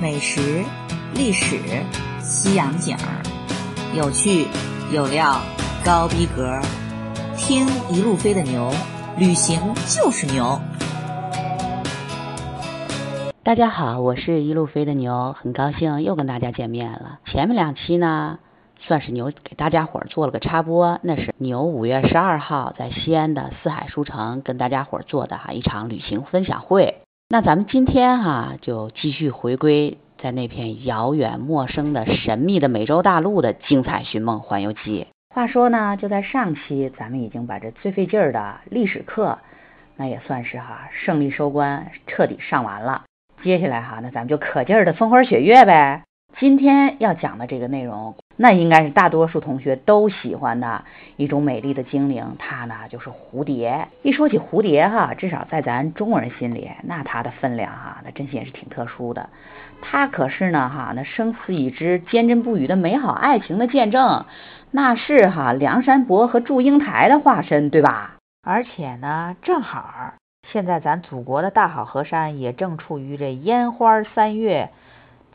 美食、历史、西洋景儿，有趣有料，高逼格。听一路飞的牛，旅行就是牛。大家好，我是一路飞的牛，很高兴又跟大家见面了。前面两期呢，算是牛给大家伙儿做了个插播，那是牛五月十二号在西安的四海书城跟大家伙儿做的哈一场旅行分享会。那咱们今天哈就继续回归在那片遥远陌生的神秘的美洲大陆的精彩寻梦环游记。话说呢，就在上期，咱们已经把这最费劲儿的历史课，那也算是哈胜利收官，彻底上完了。接下来哈，那咱们就可劲儿的风花雪月呗。今天要讲的这个内容，那应该是大多数同学都喜欢的一种美丽的精灵，它呢就是蝴蝶。一说起蝴蝶哈，至少在咱中国人心里，那它的分量哈，那真心也是挺特殊的。它可是呢哈，那生死已知、坚贞不渝的美好爱情的见证。那是哈梁山伯和祝英台的化身，对吧？而且呢，正好现在咱祖国的大好河山也正处于这烟花三月、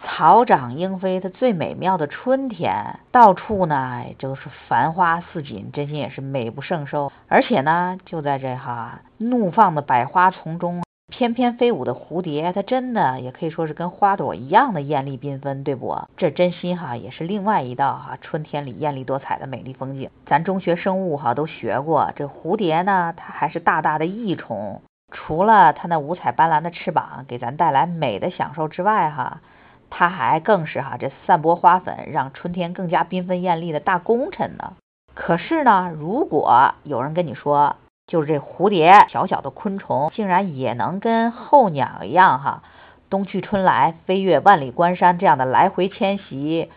草长莺飞的最美妙的春天，到处呢就是繁花似锦，真心也是美不胜收。而且呢，就在这哈怒放的百花丛中。翩翩飞舞的蝴蝶，它真的也可以说是跟花朵一样的艳丽缤纷，对不？这真心哈也是另外一道哈春天里艳丽多彩的美丽风景。咱中学生物哈都学过，这蝴蝶呢，它还是大大的益虫。除了它那五彩斑斓的翅膀给咱带来美的享受之外，哈，它还更是哈这散播花粉，让春天更加缤纷艳丽的大功臣呢。可是呢，如果有人跟你说，就是这蝴蝶，小小的昆虫，竟然也能跟候鸟一样，哈，冬去春来，飞越万里关山，这样的来回迁徙，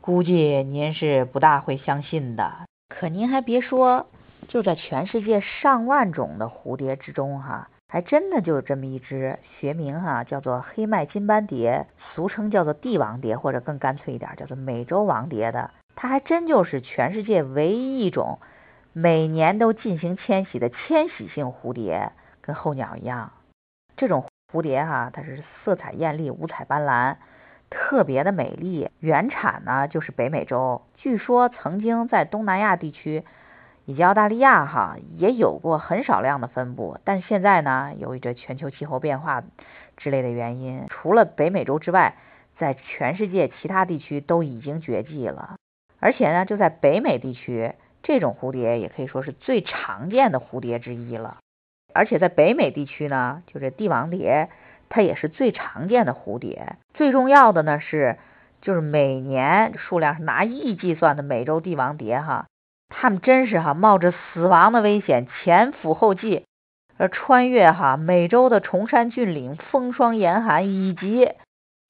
估计您是不大会相信的。可您还别说，就在全世界上万种的蝴蝶之中，哈，还真的就有这么一只，学名哈叫做黑麦金斑蝶，俗称叫做帝王蝶，或者更干脆一点叫做美洲王蝶的，它还真就是全世界唯一一种。每年都进行迁徙的迁徙性蝴蝶，跟候鸟一样。这种蝴蝶哈，它是色彩艳丽、五彩斑斓，特别的美丽。原产呢就是北美洲，据说曾经在东南亚地区以及澳大利亚哈也有过很少量的分布。但现在呢，由于这全球气候变化之类的原因，除了北美洲之外，在全世界其他地区都已经绝迹了。而且呢，就在北美地区。这种蝴蝶也可以说是最常见的蝴蝶之一了，而且在北美地区呢，就这帝王蝶，它也是最常见的蝴蝶。最重要的呢是，就是每年数量是拿亿计算的美洲帝王蝶哈，他们真是哈冒着死亡的危险前赴后继，而穿越哈美洲的崇山峻岭、风霜严寒以及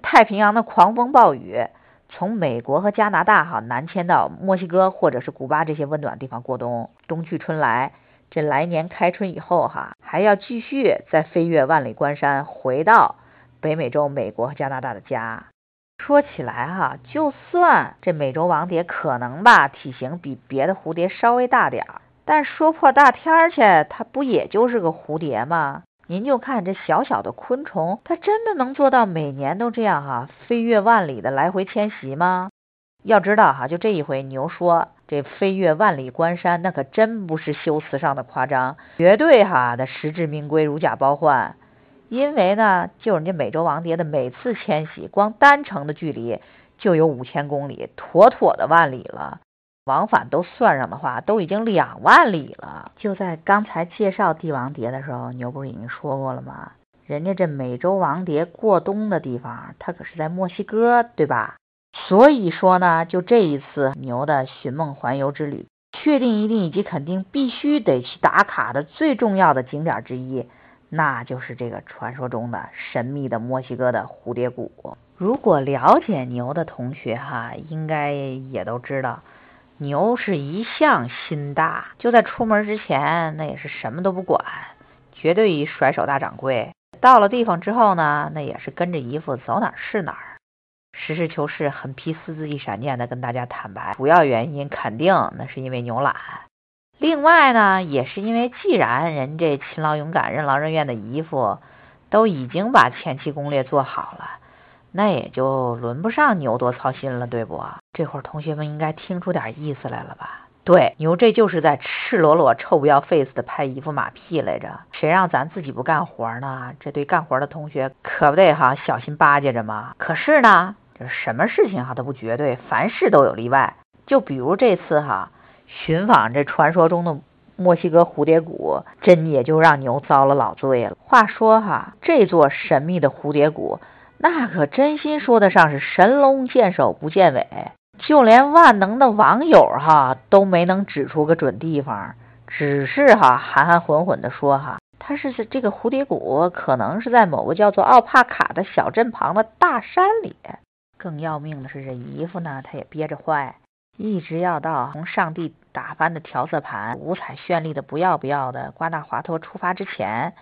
太平洋的狂风暴雨。从美国和加拿大哈南迁到墨西哥或者是古巴这些温暖地方过冬，冬去春来，这来年开春以后哈，还要继续再飞越万里关山，回到北美洲美国和加拿大的家。说起来哈，就算这美洲王蝶可能吧体型比别的蝴蝶稍微大点儿，但说破大天儿去，它不也就是个蝴蝶吗？您就看这小小的昆虫，它真的能做到每年都这样哈，飞越万里的来回迁徙吗？要知道哈，就这一回牛说这飞越万里关山，那可真不是修辞上的夸张，绝对哈的实至名归，如假包换。因为呢，就人家美洲王蝶的每次迁徙，光单程的距离就有五千公里，妥妥的万里了。往返都算上的话，都已经两万里了。就在刚才介绍帝王蝶的时候，牛不是已经说过了吗？人家这美洲王蝶过冬的地方，它可是在墨西哥，对吧？所以说呢，就这一次牛的寻梦环游之旅，确定一定以及肯定必须得去打卡的最重要的景点之一，那就是这个传说中的神秘的墨西哥的蝴蝶谷。如果了解牛的同学哈，应该也都知道。牛是一向心大，就在出门之前，那也是什么都不管，绝对一甩手大掌柜。到了地方之后呢，那也是跟着姨父走哪儿是哪儿，实事求是，狠批私自一闪念的跟大家坦白，主要原因肯定那是因为牛懒。另外呢，也是因为既然人这勤劳勇敢、任劳任怨的姨父都已经把前期攻略做好了，那也就轮不上牛多操心了，对不？这会儿同学们应该听出点意思来了吧？对，牛这就是在赤裸裸、臭不要 face 的拍姨夫马屁来着。谁让咱自己不干活呢？这对干活的同学可不得哈小心巴结着吗？可是呢，这什么事情哈都不绝对，凡事都有例外。就比如这次哈寻访这传说中的。墨西哥蝴蝶谷真也就让牛遭了老罪了。话说哈，这座神秘的蝴蝶谷，那可真心说得上是神龙见首不见尾，就连万能的网友哈都没能指出个准地方，只是哈含含混混的说哈，它是这个蝴蝶谷可能是在某个叫做奥帕卡的小镇旁的大山里。更要命的是，这姨夫呢，他也憋着坏。一直要到从上帝打翻的调色盘、五彩绚丽的不要不要的瓜纳华托出发之前，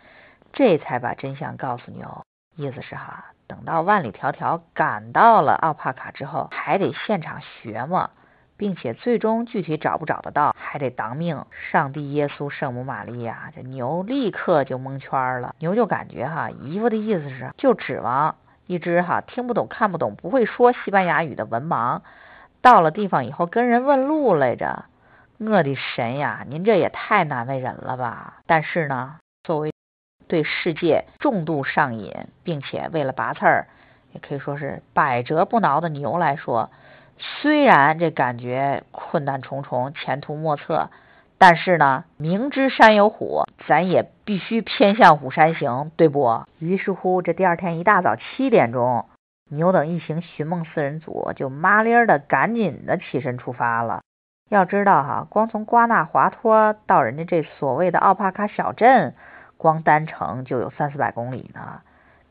这才把真相告诉牛。意思是哈，等到万里迢迢赶到了奥帕卡之后，还得现场学嘛，并且最终具体找不找得到，还得当命。上帝、耶稣、圣母玛利亚，这牛立刻就蒙圈了。牛就感觉哈，姨夫的意思是，就指望一只哈听不懂、看不懂、不会说西班牙语的文盲。到了地方以后跟人问路来着，我的神呀，您这也太难为人了吧！但是呢，作为对世界重度上瘾，并且为了拔刺儿，也可以说是百折不挠的牛来说，虽然这感觉困难重重、前途莫测，但是呢，明知山有虎，咱也必须偏向虎山行，对不？于是乎，这第二天一大早七点钟。牛等一行寻梦四人组就麻利儿的赶紧的起身出发了。要知道哈，光从瓜纳华托到人家这所谓的奥帕卡小镇，光单程就有三四百公里呢，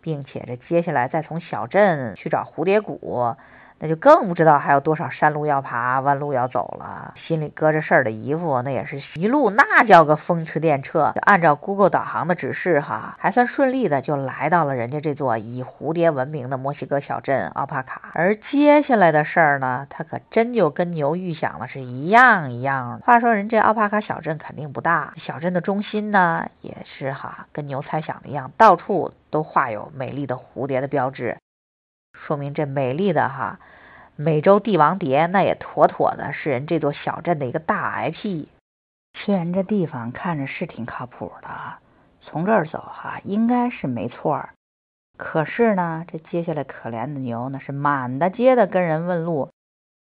并且这接下来再从小镇去找蝴蝶谷。那就更不知道还有多少山路要爬，弯路要走了。心里搁着事儿的姨夫，那也是一路那叫个风驰电掣。就按照 Google 导航的指示，哈，还算顺利的就来到了人家这座以蝴蝶闻名的墨西哥小镇奥帕卡。而接下来的事儿呢，他可真就跟牛预想的是一样一样的。话说人这奥帕卡小镇肯定不大，小镇的中心呢，也是哈，跟牛猜想的一样，到处都画有美丽的蝴蝶的标志，说明这美丽的哈。美洲帝王蝶，那也妥妥的是人这座小镇的一个大 IP。虽然这地方看着是挺靠谱的，从这儿走哈应该是没错儿。可是呢，这接下来可怜的牛那是满大街的跟人问路，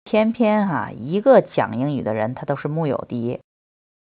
偏偏哈一个讲英语的人他都是木有的。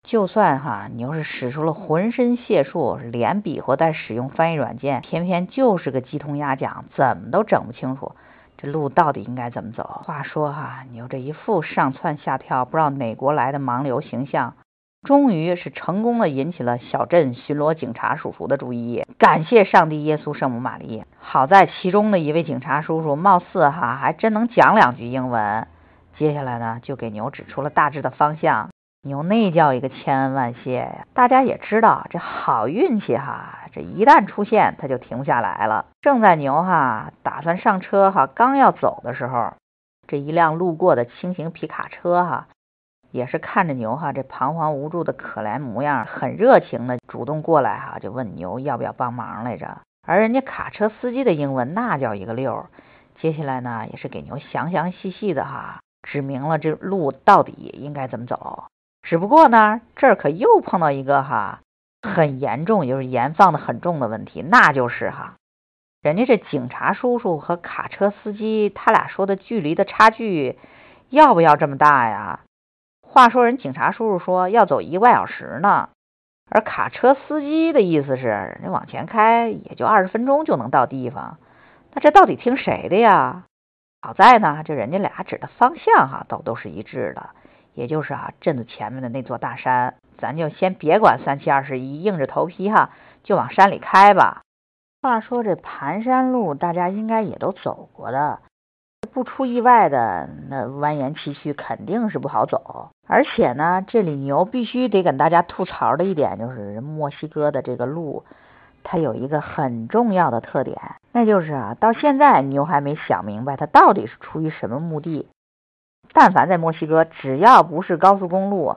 就算哈牛是使出了浑身解数，连比划带使用翻译软件，偏偏就是个鸡同鸭讲，怎么都整不清楚。这路到底应该怎么走？话说哈，牛这一副上蹿下跳，不知道哪国来的盲流形象，终于是成功的引起了小镇巡逻警察叔叔的注意。感谢上帝、耶稣、圣母玛利亚，好在其中的一位警察叔叔貌似哈还真能讲两句英文。接下来呢，就给牛指出了大致的方向。牛那叫一个千恩万谢呀！大家也知道，这好运气哈，这一旦出现，它就停不下来了。正在牛哈打算上车哈，刚要走的时候，这一辆路过的轻型皮卡车哈，也是看着牛哈这彷徨无助的可怜模样，很热情的主动过来哈，就问牛要不要帮忙来着。而人家卡车司机的英文那叫一个溜，接下来呢，也是给牛详详细细的哈指明了这路到底应该怎么走。只不过呢，这儿可又碰到一个哈很严重，就是盐放的很重的问题，那就是哈，人家这警察叔叔和卡车司机他俩说的距离的差距要不要这么大呀？话说人警察叔叔说要走一个半小时呢，而卡车司机的意思是人往前开也就二十分钟就能到地方，那这到底听谁的呀？好在呢，这人家俩指的方向哈都都是一致的。也就是啊，镇子前面的那座大山，咱就先别管三七二十一，硬着头皮哈，就往山里开吧。话说这盘山路，大家应该也都走过的，不出意外的，那蜿蜒崎岖，肯定是不好走。而且呢，这里牛必须得跟大家吐槽的一点，就是墨西哥的这个路，它有一个很重要的特点，那就是啊，到现在牛还没想明白，它到底是出于什么目的。但凡在墨西哥，只要不是高速公路，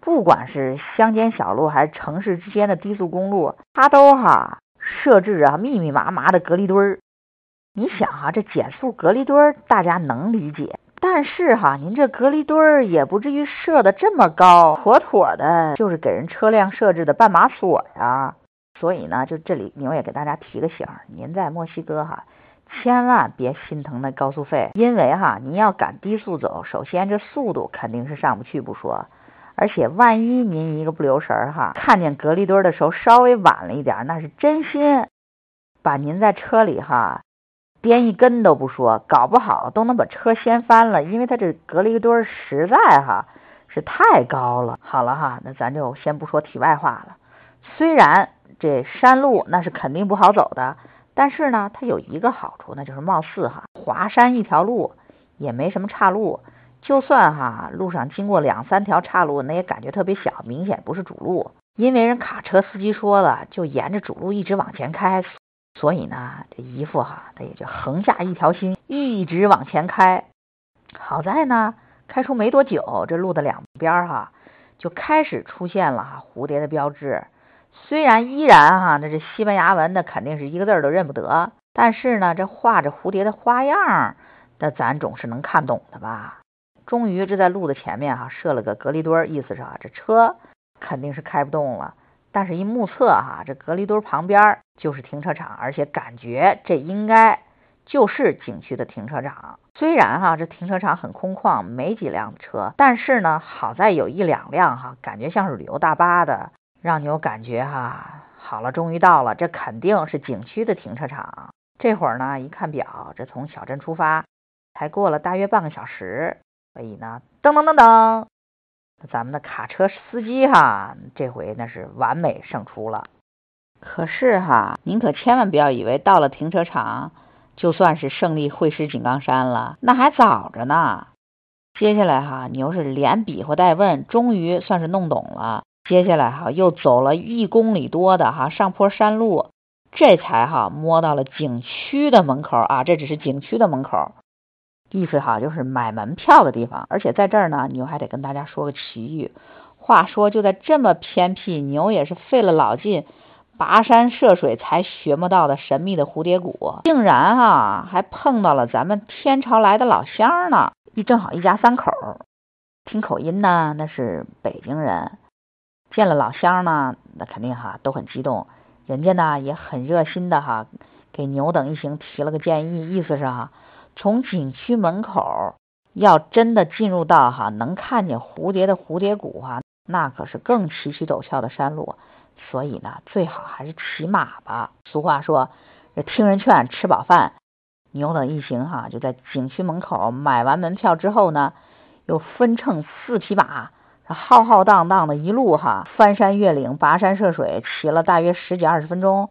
不管是乡间小路还是城市之间的低速公路，它都哈设置啊密密麻麻的隔离墩儿。你想哈，这减速隔离墩儿大家能理解，但是哈，您这隔离墩儿也不至于设的这么高，妥妥的就是给人车辆设置的半马锁呀。所以呢，就这里牛也给大家提个醒，您在墨西哥哈，千万别心疼那高速费，因为哈，您要赶低速走，首先这速度肯定是上不去不说，而且万一您一个不留神儿哈，看见隔离墩的时候稍微晚了一点，那是真心把您在车里哈。颠一根都不说，搞不好都能把车掀翻了，因为它这隔离墩实在哈是太高了。好了哈，那咱就先不说题外话了。虽然这山路那是肯定不好走的，但是呢，它有一个好处，那就是貌似哈华山一条路也没什么岔路，就算哈路上经过两三条岔路，那也感觉特别小，明显不是主路。因为人卡车司机说了，就沿着主路一直往前开。所以呢，这姨父哈，他也就横下一条心，一直往前开。好在呢，开出没多久，这路的两边哈就开始出现了哈蝴蝶的标志。虽然依然哈，那这西班牙文那肯定是一个字儿都认不得，但是呢，这画着蝴蝶的花样，那咱总是能看懂的吧？终于，这在路的前面哈设了个隔离墩，意思是啊，这车肯定是开不动了。但是，一目测哈，这隔离墩旁边就是停车场，而且感觉这应该就是景区的停车场。虽然哈，这停车场很空旷，没几辆车，但是呢，好在有一两辆哈，感觉像是旅游大巴的，让你有感觉哈。好了，终于到了，这肯定是景区的停车场。这会儿呢，一看表，这从小镇出发才过了大约半个小时，所以呢，噔噔噔噔。咱们的卡车司机哈，这回那是完美胜出了。可是哈，您可千万不要以为到了停车场就算是胜利会师井冈山了，那还早着呢。接下来哈，牛是连比划带问，终于算是弄懂了。接下来哈，又走了一公里多的哈上坡山路，这才哈摸到了景区的门口啊。这只是景区的门口。意思哈，就是买门票的地方，而且在这儿呢，牛还得跟大家说个奇遇。话说，就在这么偏僻，牛也是费了老劲，跋山涉水才寻摸到的神秘的蝴蝶谷，竟然哈还碰到了咱们天朝来的老乡呢。一正好一家三口，听口音呢，那是北京人。见了老乡呢，那肯定哈都很激动，人家呢也很热心的哈，给牛等一行提了个建议，意思是哈。从景区门口要真的进入到哈能看见蝴蝶的蝴蝶谷哈，那可是更崎岖陡峭的山路，所以呢，最好还是骑马吧。俗话说，这听人劝，吃饱饭。牛等一行哈就在景区门口买完门票之后呢，又分乘四匹马，浩浩荡荡的一路哈翻山越岭、跋山涉水，骑了大约十几二十分钟，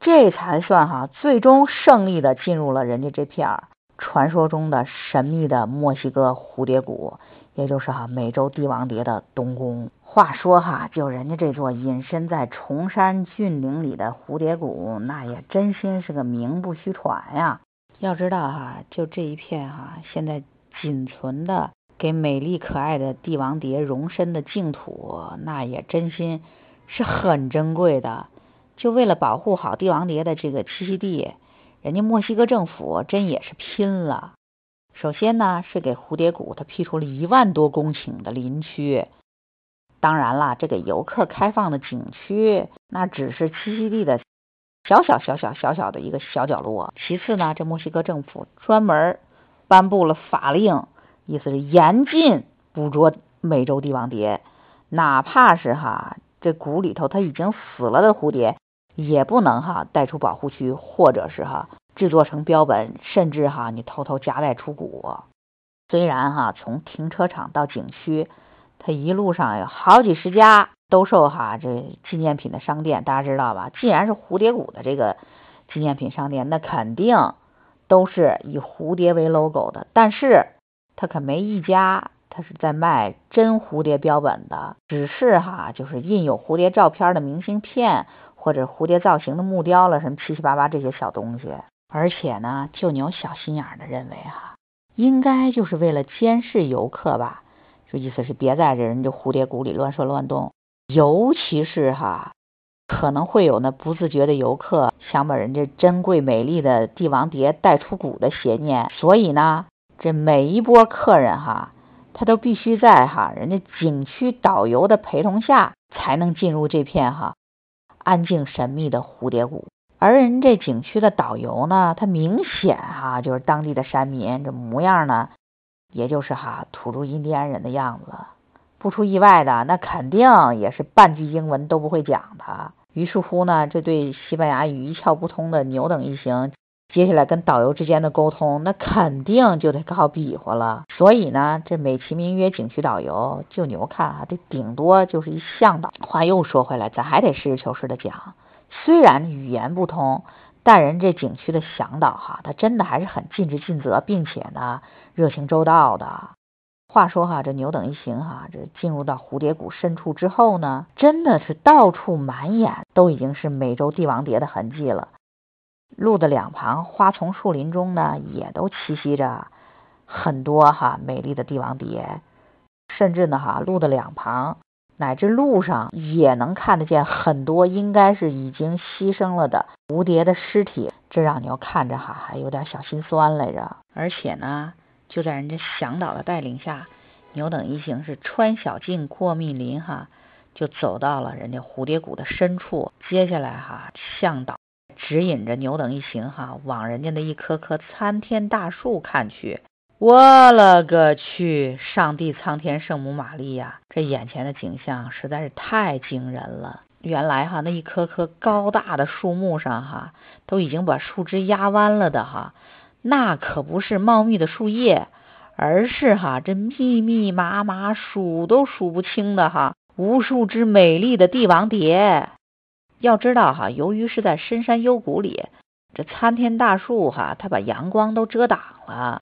这才算哈最终胜利的进入了人家这片儿。传说中的神秘的墨西哥蝴蝶谷，也就是哈美洲帝王蝶的东宫。话说哈，就人家这座隐身在崇山峻岭里的蝴蝶谷，那也真心是个名不虚传呀。要知道哈，就这一片哈，现在仅存的给美丽可爱的帝王蝶容身的净土，那也真心是很珍贵的。就为了保护好帝王蝶的这个栖息地。人家墨西哥政府真也是拼了。首先呢，是给蝴蝶谷它辟出了一万多公顷的林区。当然了，这给游客开放的景区，那只是栖息地的小小小小小小的一个小角落。其次呢，这墨西哥政府专门颁布了法令，意思是严禁捕捉美洲帝王蝶，哪怕是哈这谷里头它已经死了的蝴蝶。也不能哈带出保护区，或者是哈制作成标本，甚至哈你偷偷夹带出谷。虽然哈从停车场到景区，它一路上有好几十家兜售哈这纪念品的商店，大家知道吧？既然是蝴蝶谷的这个纪念品商店，那肯定都是以蝴蝶为 logo 的。但是他可没一家他是在卖真蝴蝶标本的，只是哈就是印有蝴蝶照片的明信片。或者蝴蝶造型的木雕了，什么七七八八这些小东西，而且呢，就牛小心眼的认为哈，应该就是为了监视游客吧，就意思是别在这人家蝴蝶谷里乱说乱动，尤其是哈，可能会有那不自觉的游客想把人家珍贵美丽的帝王蝶带出谷的邪念，所以呢，这每一波客人哈，他都必须在哈人家景区导游的陪同下才能进入这片哈安静神秘的蝴蝶谷。而人这景区的导游呢，他明显哈就是当地的山民，这模样呢，也就是哈土著印第安人的样子。不出意外的，那肯定也是半句英文都不会讲的。于是乎呢，这对西班牙语一窍不通的牛等一行，接下来跟导游之间的沟通，那肯定就得靠比划了。所以呢，这美其名曰景区导游，就牛看啊，这顶多就是一向导。话又说回来，咱还得实事求是的讲，虽然语言不通，但人这景区的向导哈，他真的还是很尽职尽责，并且呢，热情周到的。话说哈，这牛等一行哈，这进入到蝴蝶谷深处之后呢，真的是到处满眼都已经是美洲帝王蝶的痕迹了。路的两旁花丛树林中呢，也都栖息着很多哈美丽的帝王蝶，甚至呢哈路的两旁乃至路上也能看得见很多应该是已经牺牲了的蝴蝶的尸体，这让牛看着哈还有点小心酸来着。而且呢。就在人家向导的带领下，牛等一行是穿小径过密林，哈，就走到了人家蝴蝶谷的深处。接下来，哈，向导指引着牛等一行，哈，往人家的一棵棵参天大树看去。我勒个去！上帝、苍天、圣母玛利亚，这眼前的景象实在是太惊人了。原来，哈，那一棵棵高大的树木上，哈，都已经把树枝压弯了的，哈。那可不是茂密的树叶，而是哈这密密麻麻数都数不清的哈无数只美丽的帝王蝶。要知道哈，由于是在深山幽谷里，这参天大树哈它把阳光都遮挡了，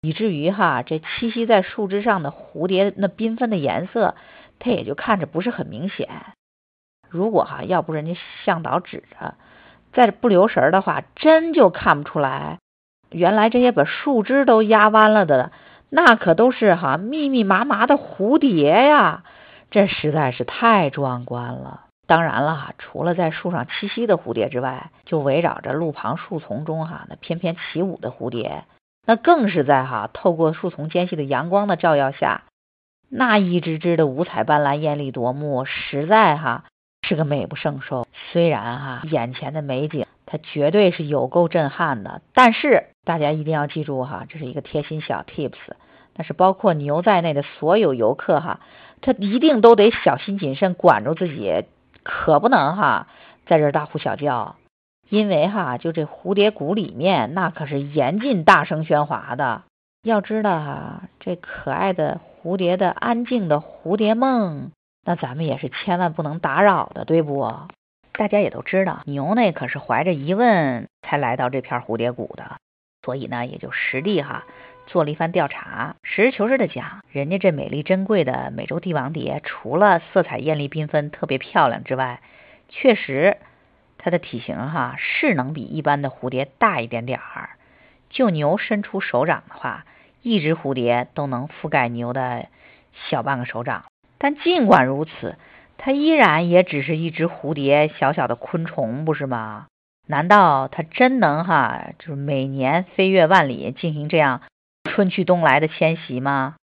以至于哈这栖息在树枝上的蝴蝶那缤纷的颜色，它也就看着不是很明显。如果哈要不人家向导指着，在这不留神的话，真就看不出来。原来这些把树枝都压弯了的，那可都是哈密密麻麻的蝴蝶呀！这实在是太壮观了。当然了，除了在树上栖息的蝴蝶之外，就围绕着路旁树丛中哈那翩翩起舞的蝴蝶，那更是在哈透过树丛间隙的阳光的照耀下，那一只只的五彩斑斓、艳丽夺目，实在哈是个美不胜收。虽然哈眼前的美景。它绝对是有够震撼的，但是大家一定要记住哈，这是一个贴心小 tips，但是包括牛在内的所有游客哈，他一定都得小心谨慎，管住自己，可不能哈在这大呼小叫，因为哈就这蝴蝶谷里面那可是严禁大声喧哗的。要知道哈，这可爱的蝴蝶的安静的蝴蝶梦，那咱们也是千万不能打扰的，对不？大家也都知道，牛那可是怀着疑问才来到这片蝴蝶谷的，所以呢，也就实地哈做了一番调查。实事求是的讲，人家这美丽珍贵的美洲帝王蝶，除了色彩艳丽缤纷、特别漂亮之外，确实它的体型哈是能比一般的蝴蝶大一点点儿。就牛伸出手掌的话，一只蝴蝶都能覆盖牛的小半个手掌。但尽管如此，它依然也只是一只蝴蝶，小小的昆虫，不是吗？难道它真能哈，就是每年飞越万里，进行这样春去冬来的迁徙吗？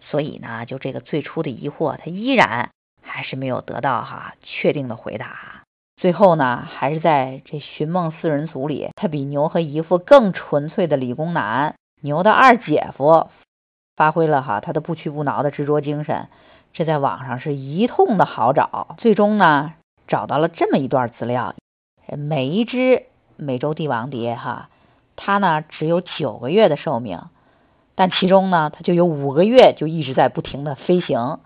所以呢，就这个最初的疑惑，他依然还是没有得到哈确定的回答。最后呢，还是在这寻梦四人组里，他比牛和姨父更纯粹的理工男牛的二姐夫，发挥了哈他的不屈不挠的执着精神。这在网上是一通的好找，最终呢找到了这么一段资料：每一只美洲帝王蝶哈，它呢只有九个月的寿命，但其中呢它就有五个月就一直在不停的飞行，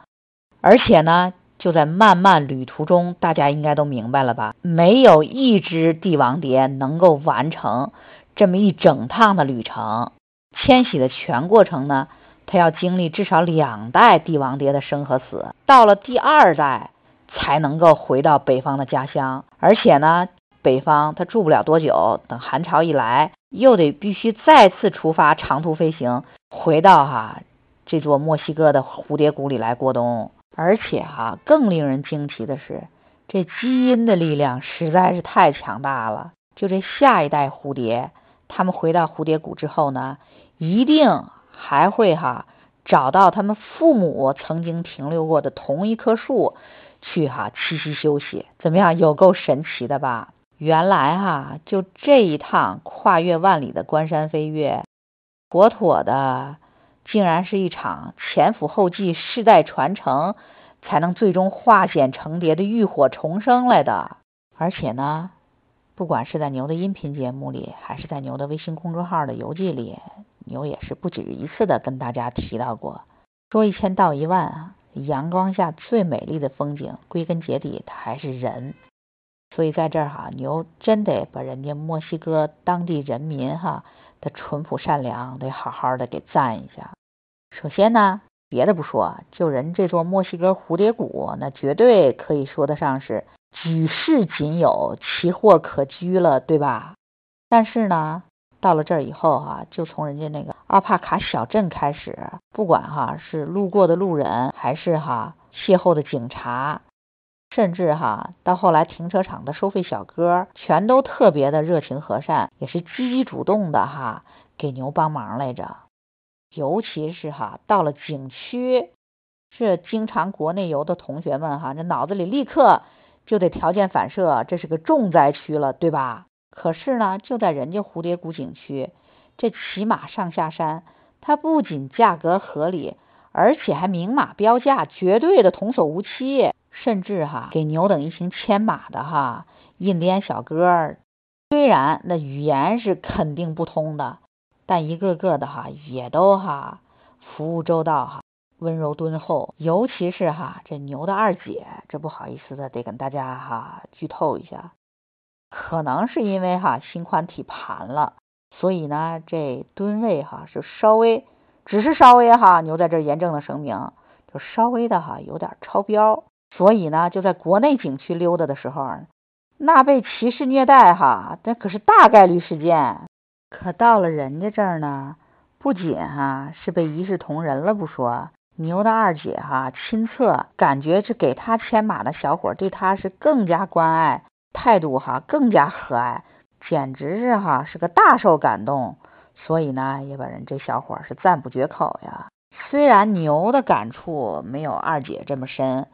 而且呢就在漫漫旅途中，大家应该都明白了吧？没有一只帝王蝶能够完成这么一整趟的旅程，迁徙的全过程呢？它要经历至少两代帝王蝶的生和死，到了第二代才能够回到北方的家乡。而且呢，北方它住不了多久，等寒潮一来，又得必须再次出发长途飞行，回到哈这座墨西哥的蝴蝶谷里来过冬。而且哈，更令人惊奇的是，这基因的力量实在是太强大了。就这下一代蝴蝶，他们回到蝴蝶谷之后呢，一定还会哈找到他们父母曾经停留过的同一棵树，去哈栖息休息。怎么样？有够神奇的吧？原来哈就这一趟跨越万里的关山飞跃，妥妥的。竟然是一场前赴后继、世代传承，才能最终化茧成蝶的浴火重生来的。而且呢，不管是在牛的音频节目里，还是在牛的微信公众号的游记里，牛也是不止一次的跟大家提到过：说一千道一万啊，阳光下最美丽的风景，归根结底它还是人。所以在这儿哈，牛真得把人家墨西哥当地人民哈的淳朴善良得好好的给赞一下。首先呢，别的不说，就人这座墨西哥蝴蝶谷，那绝对可以说得上是举世仅有，奇货可居了，对吧？但是呢，到了这儿以后哈，就从人家那个阿帕卡小镇开始，不管哈是路过的路人，还是哈邂逅的警察，甚至哈到后来停车场的收费小哥，全都特别的热情和善，也是积极主动的哈给牛帮忙来着。尤其是哈，到了景区，这经常国内游的同学们哈，这脑子里立刻就得条件反射，这是个重灾区了，对吧？可是呢，就在人家蝴蝶谷景区，这骑马上下山，它不仅价格合理，而且还明码标价，绝对的童叟无欺，甚至哈给牛等一行牵马的哈印第安小哥，虽然那语言是肯定不通的。但一个个的哈也都哈服务周到哈温柔敦厚，尤其是哈这牛的二姐，这不好意思的得跟大家哈剧透一下，可能是因为哈心宽体盘了，所以呢这吨位哈是稍微只是稍微哈牛在这严正的声明，就稍微的哈有点超标，所以呢就在国内景区溜达的时候，那被歧视虐待哈那可是大概率事件。可到了人家这儿呢，不仅哈是被一视同仁了不说，牛的二姐哈亲测，感觉这给他牵马的小伙对他是更加关爱，态度哈更加和蔼，简直是哈是个大受感动，所以呢也把人这小伙是赞不绝口呀。虽然牛的感触没有二姐这么深，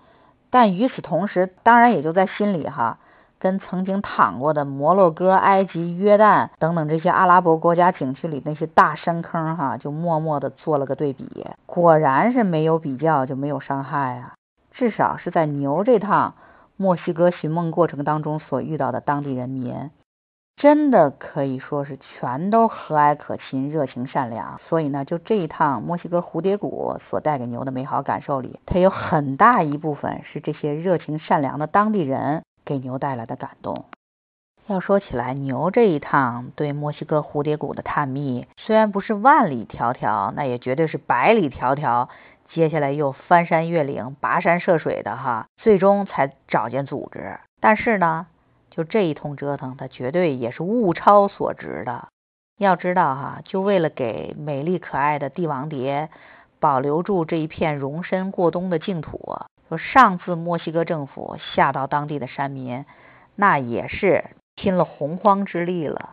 但与此同时，当然也就在心里哈。跟曾经躺过的摩洛哥、埃及、约旦等等这些阿拉伯国家景区里那些大深坑哈，就默默地做了个对比。果然是没有比较就没有伤害啊！至少是在牛这趟墨西哥寻梦过程当中所遇到的当地人民，真的可以说是全都和蔼可亲、热情善良。所以呢，就这一趟墨西哥蝴蝶谷所带给牛的美好感受里，它有很大一部分是这些热情善良的当地人。给牛带来的感动。要说起来，牛这一趟对墨西哥蝴蝶谷的探秘，虽然不是万里迢迢，那也绝对是百里迢迢。接下来又翻山越岭、跋山涉水的哈，最终才找见组织。但是呢，就这一通折腾，它绝对也是物超所值的。要知道哈，就为了给美丽可爱的帝王蝶保留住这一片容身过冬的净土。说上自墨西哥政府，下到当地的山民，那也是拼了洪荒之力了。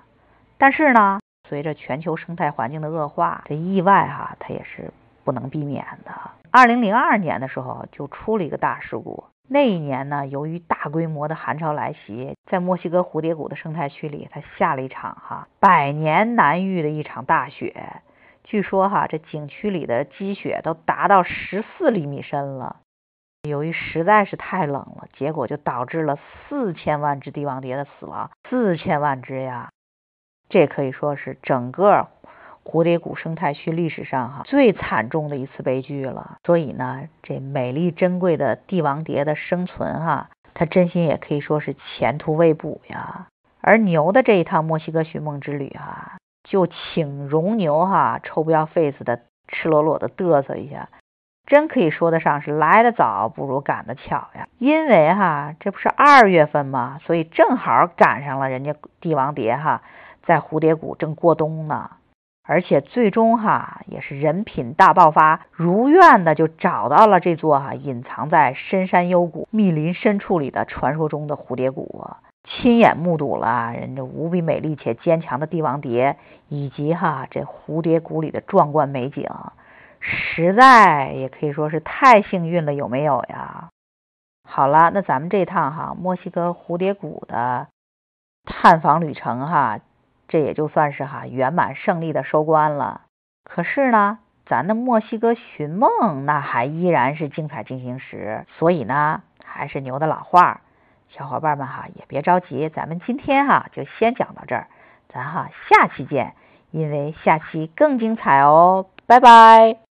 但是呢，随着全球生态环境的恶化，这意外哈，它也是不能避免的。二零零二年的时候，就出了一个大事故。那一年呢，由于大规模的寒潮来袭，在墨西哥蝴蝶谷的生态区里，它下了一场哈百年难遇的一场大雪。据说哈，这景区里的积雪都达到十四厘米深了。由于实在是太冷了，结果就导致了四千万只帝王蝶的死亡，四千万只呀！这可以说是整个蝴蝶谷生态区历史上哈最惨重的一次悲剧了。所以呢，这美丽珍贵的帝王蝶的生存哈，它真心也可以说是前途未卜呀。而牛的这一趟墨西哥寻梦之旅哈，就请容牛哈臭不要 face 的赤裸裸的嘚瑟一下。真可以说得上是来得早不如赶得巧呀，因为哈这不是二月份吗？所以正好赶上了人家帝王蝶哈在蝴蝶谷正过冬呢。而且最终哈也是人品大爆发，如愿的就找到了这座哈隐藏在深山幽谷、密林深处里的传说中的蝴蝶谷，亲眼目睹了人家无比美丽且坚强的帝王蝶，以及哈这蝴蝶谷里的壮观美景，实在也可以说是太幸运了，有没有呀？好了，那咱们这趟哈墨西哥蝴蝶谷的探访旅程哈。这也就算是哈圆满胜利的收官了。可是呢，咱的墨西哥寻梦那还依然是精彩进行时。所以呢，还是牛的老话，小伙伴们哈也别着急，咱们今天哈就先讲到这儿，咱哈下期见，因为下期更精彩哦，拜拜。